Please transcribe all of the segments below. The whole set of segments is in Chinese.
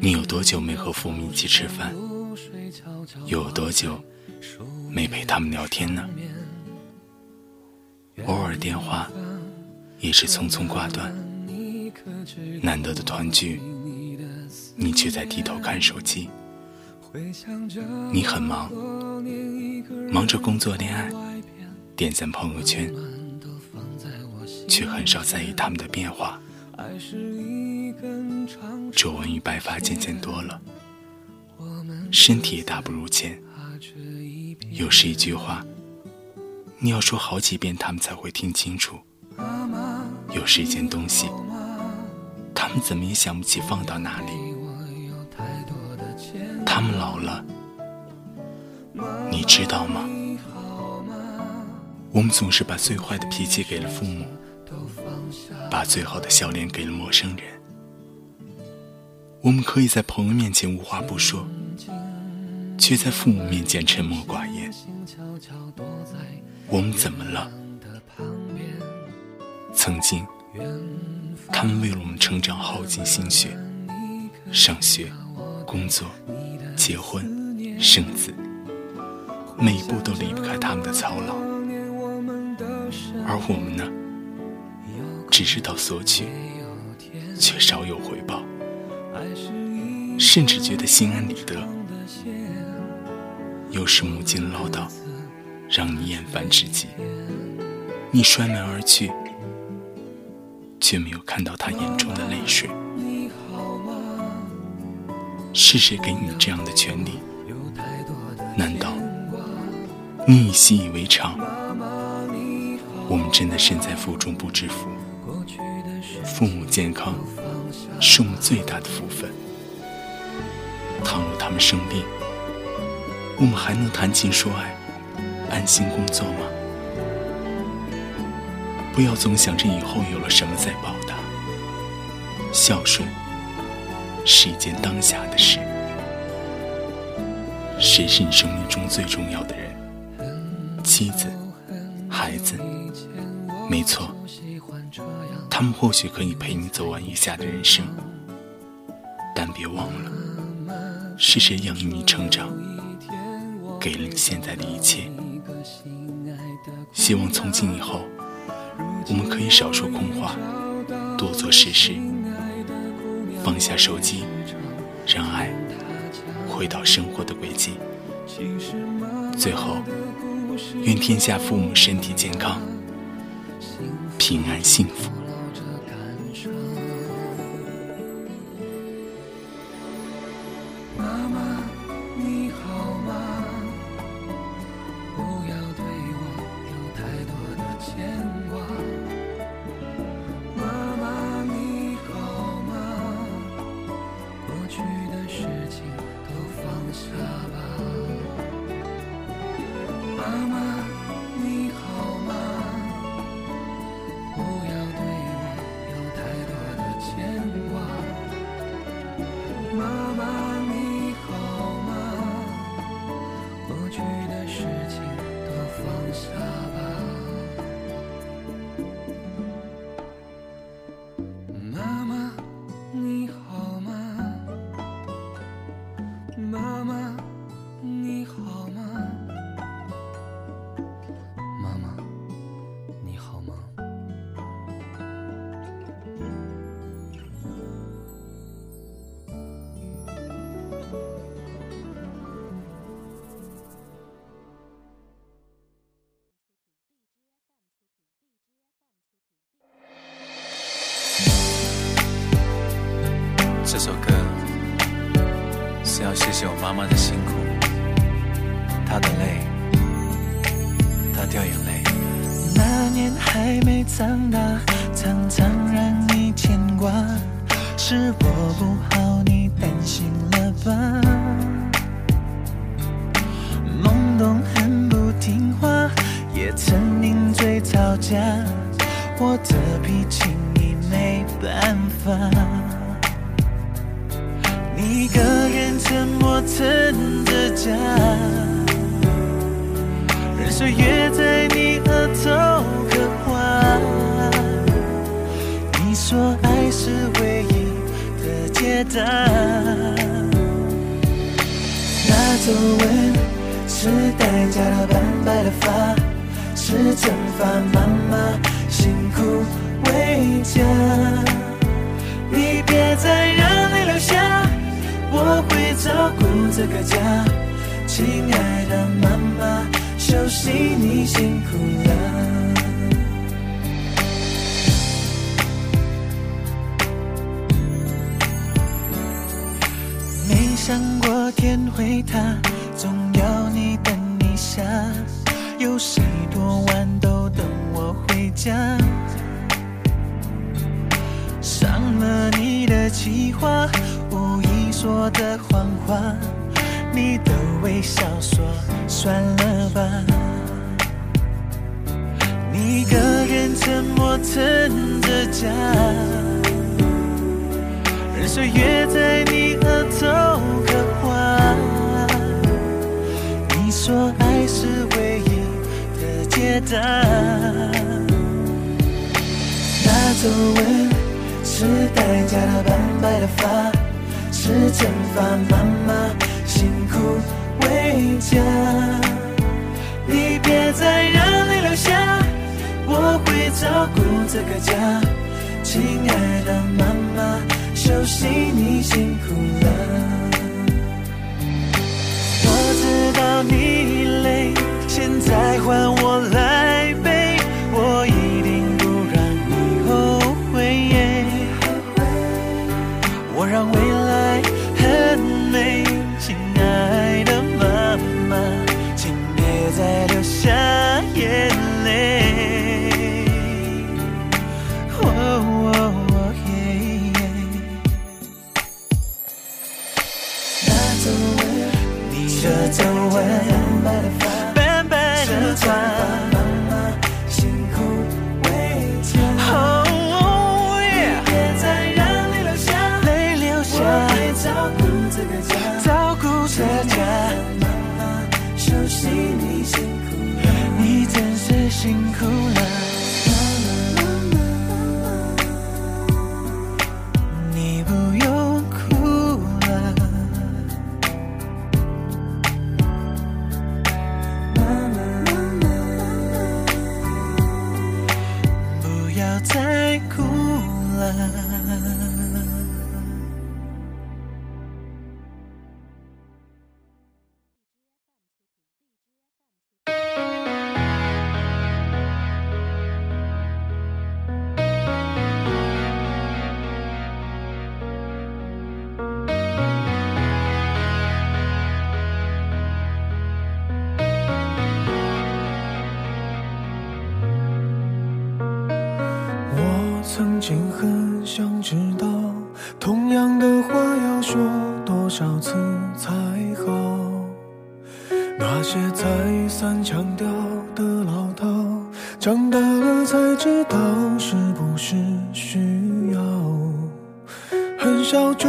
你有多久没和父母一起吃饭？又有多久没陪他们聊天呢？偶尔电话也是匆匆挂断，难得的团聚，你却在低头看手机。你很忙，忙着工作、恋爱，点赞朋友圈，却很少在意他们的变化。皱纹与白发渐渐多了，身体也大不如前。有时一句话，你要说好几遍，他们才会听清楚；有时一件东西，他们怎么也想不起放到哪里。他们老了，你知道吗？我们总是把最坏的脾气给了父母。把最好的笑脸给了陌生人。我们可以在朋友面前无话不说，却在父母面前沉默寡言。我们怎么了？曾经，他们为了我们成长耗尽心血，上学、工作、结婚、生子，每一步都离不开他们的操劳。而我们呢？只知道索取，却少有回报，甚至觉得心安理得。有时母亲唠叨，让你厌烦至极。你摔门而去，却没有看到她眼中的泪水。是谁给你这样的权利？难道你已习以为常？我们真的身在福中不知福。父母健康是我们最大的福分。倘若他们生病，我们还能谈情说爱、安心工作吗？不要总想着以后有了什么再报答。孝顺是一件当下的事。谁是你生命中最重要的人？妻子、孩子？没错。他们或许可以陪你走完余下的人生，但别忘了，是谁养育你成长，给了你现在的一切。希望从今以后，我们可以少说空话，多做实事，放下手机，让爱回到生活的轨迹。最后，愿天下父母身体健康，平安幸福。事情都放下吧。妈妈吵架，我的脾气你没办法。你一个人沉默撑着家，任岁月在你额头刻画。你说爱是唯一的解。答。那皱纹是代价的斑白的发，是蒸发妈妈辛苦为家。你别再让泪流下，我会照顾这个家。亲爱的妈妈，休息你辛苦了。没想过天会塌，总要你等一下。有谁多晚都等我回家？伤了你的计划，无意说的谎话，你的微笑说算了吧。你一个人沉默撑着家。任岁月在你额头刻画。你说爱是的解答。那皱纹是代价的斑白的发，是惩罚妈妈辛苦为家。你别再让泪流下，我会照顾这个家，亲爱的妈妈。休息，你辛苦了。我知道你累，现在换我来背，我一定不让你后悔。我让未想知道，同样的话要说多少次才好？那些再三强调的老套，长大了才知道是不是需要。很少主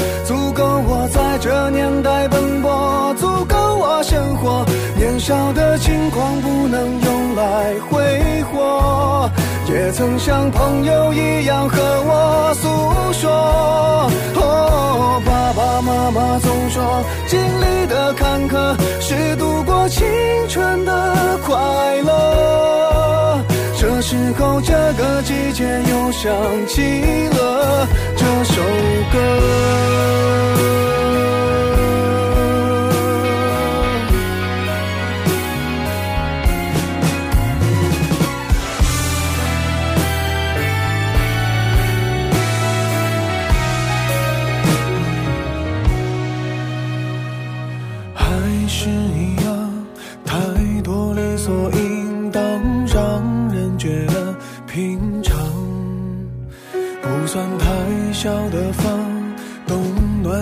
这年代奔波，足够我生活。年少的轻狂不能用来挥霍，也曾像朋友一样和我诉说。哦，爸爸妈妈总说，经历的坎坷是度过青春的快乐。时候这个季节又想起了这首歌。还是一样太多理所应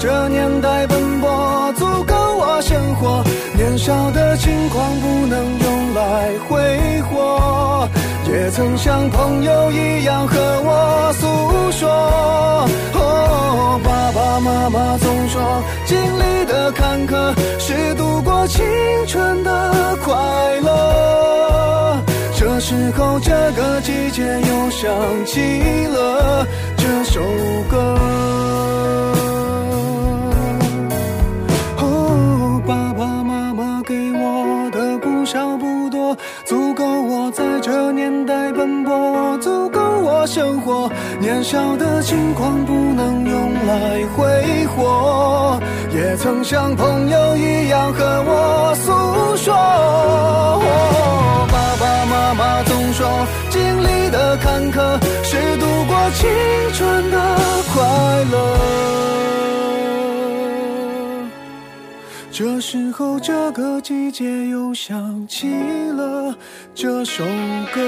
这年代奔波，足够我生活。年少的轻狂不能用来挥霍，也曾像朋友一样和我诉说。哦，爸爸妈妈总说，经历的坎坷是度过青春的快乐。这时候，这个季节又想起了这首歌。这年代奔波足够我生活年少的轻狂不能用来挥霍，也曾像朋友一样和我诉说。爸爸妈妈总说，经历的坎坷是度过青春的快乐。这时候，这个季节又想起了这首歌。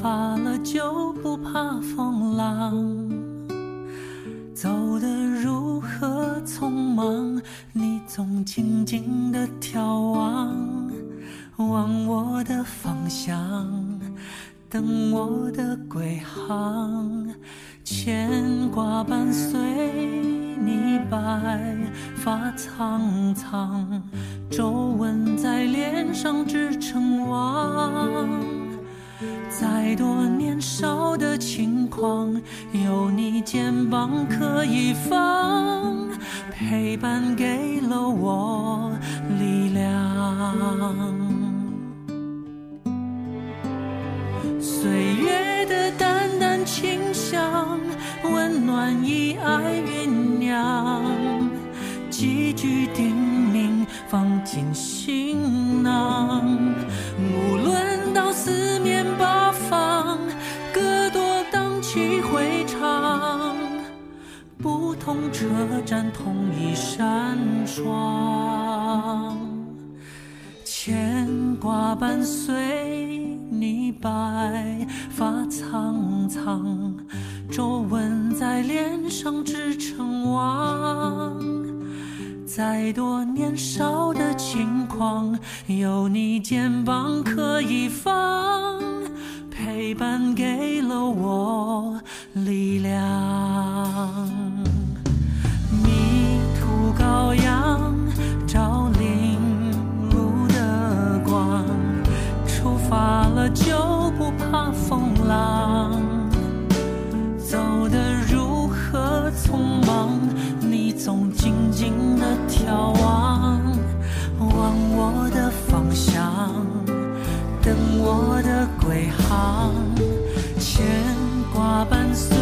发了就不怕风浪，走得如何匆忙。你总静静的眺望，望我的方向，等我的归航。牵挂伴随你，白发苍苍。岁月的淡淡清香，温暖以爱酝酿，几句叮咛放进行囊，无论到四面八方。歌多荡气回肠。不同车站，同一扇窗，挂伴随你，白发苍苍，皱纹在脸上织成网。再多年少的轻狂，有你肩膀可以放，陪伴给了我力量。发了就不怕风浪，走得如何匆忙，你总静静的眺望，望我的方向，等我的归航，牵挂伴随。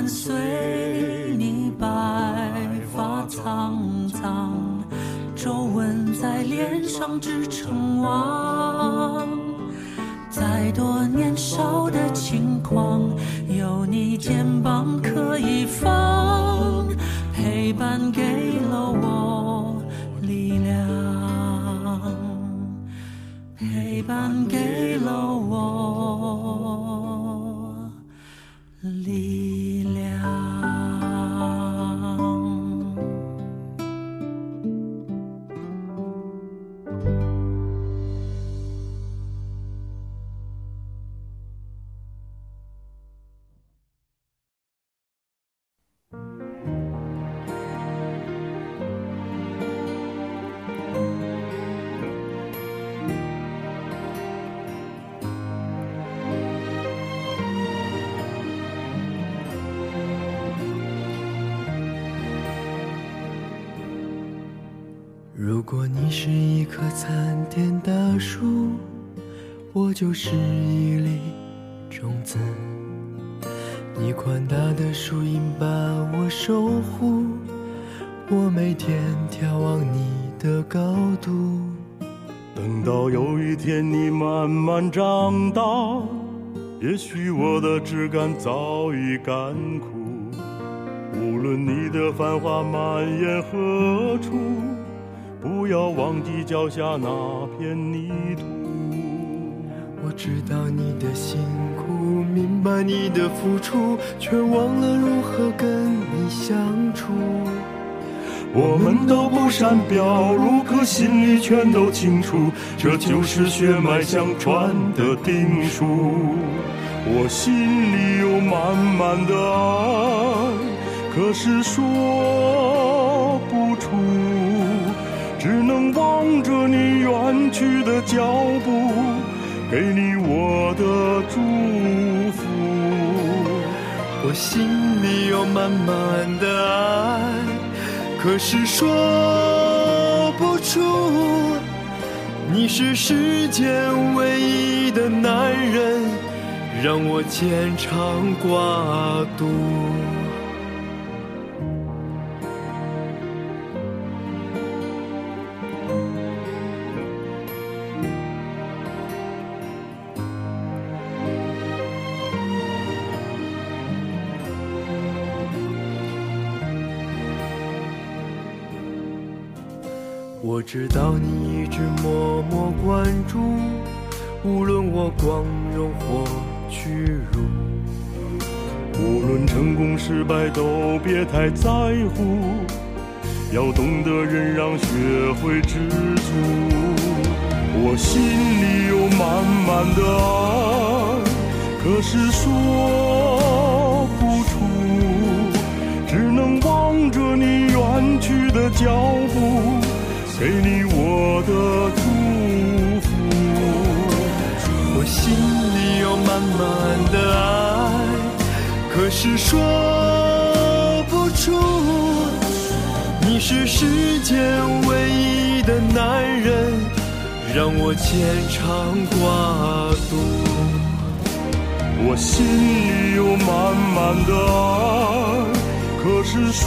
伴随你，白发苍苍，皱纹在脸上织成网。再多年少的轻狂，有你肩膀可以放，陪伴给了我力量，陪伴给了我力量果你是一棵参天大树，我就是一粒种子。你宽大的树荫把我守护，我每天眺望你的高度。等到有一天你慢慢长大，也许我的枝干早已干枯。无论你的繁华蔓延何处，不要忘记脚下那片泥土。我知道你的辛苦，明白你的付出，却忘了如何跟你相处。我们都不善表露，可心里全都清楚，这就是血脉相传的定数。我心里有满满的爱，可是说不出，只能望着你远去的脚步，给你我的祝福。我心里有满满的爱，可是说不出。你是世间唯一的男人，让我牵肠挂肚。我知道你一直默默关注，无论我光荣或屈辱，无论成功失败都别太在乎，要懂得忍让，学会知足。我心里有满满的爱，可是说不出，只能望着你远去的脚步，给你我的祝福。我心里有满满的爱，可是说不出。你是世间唯一的男人，让我牵肠挂肚。我心里有满满的爱，可是说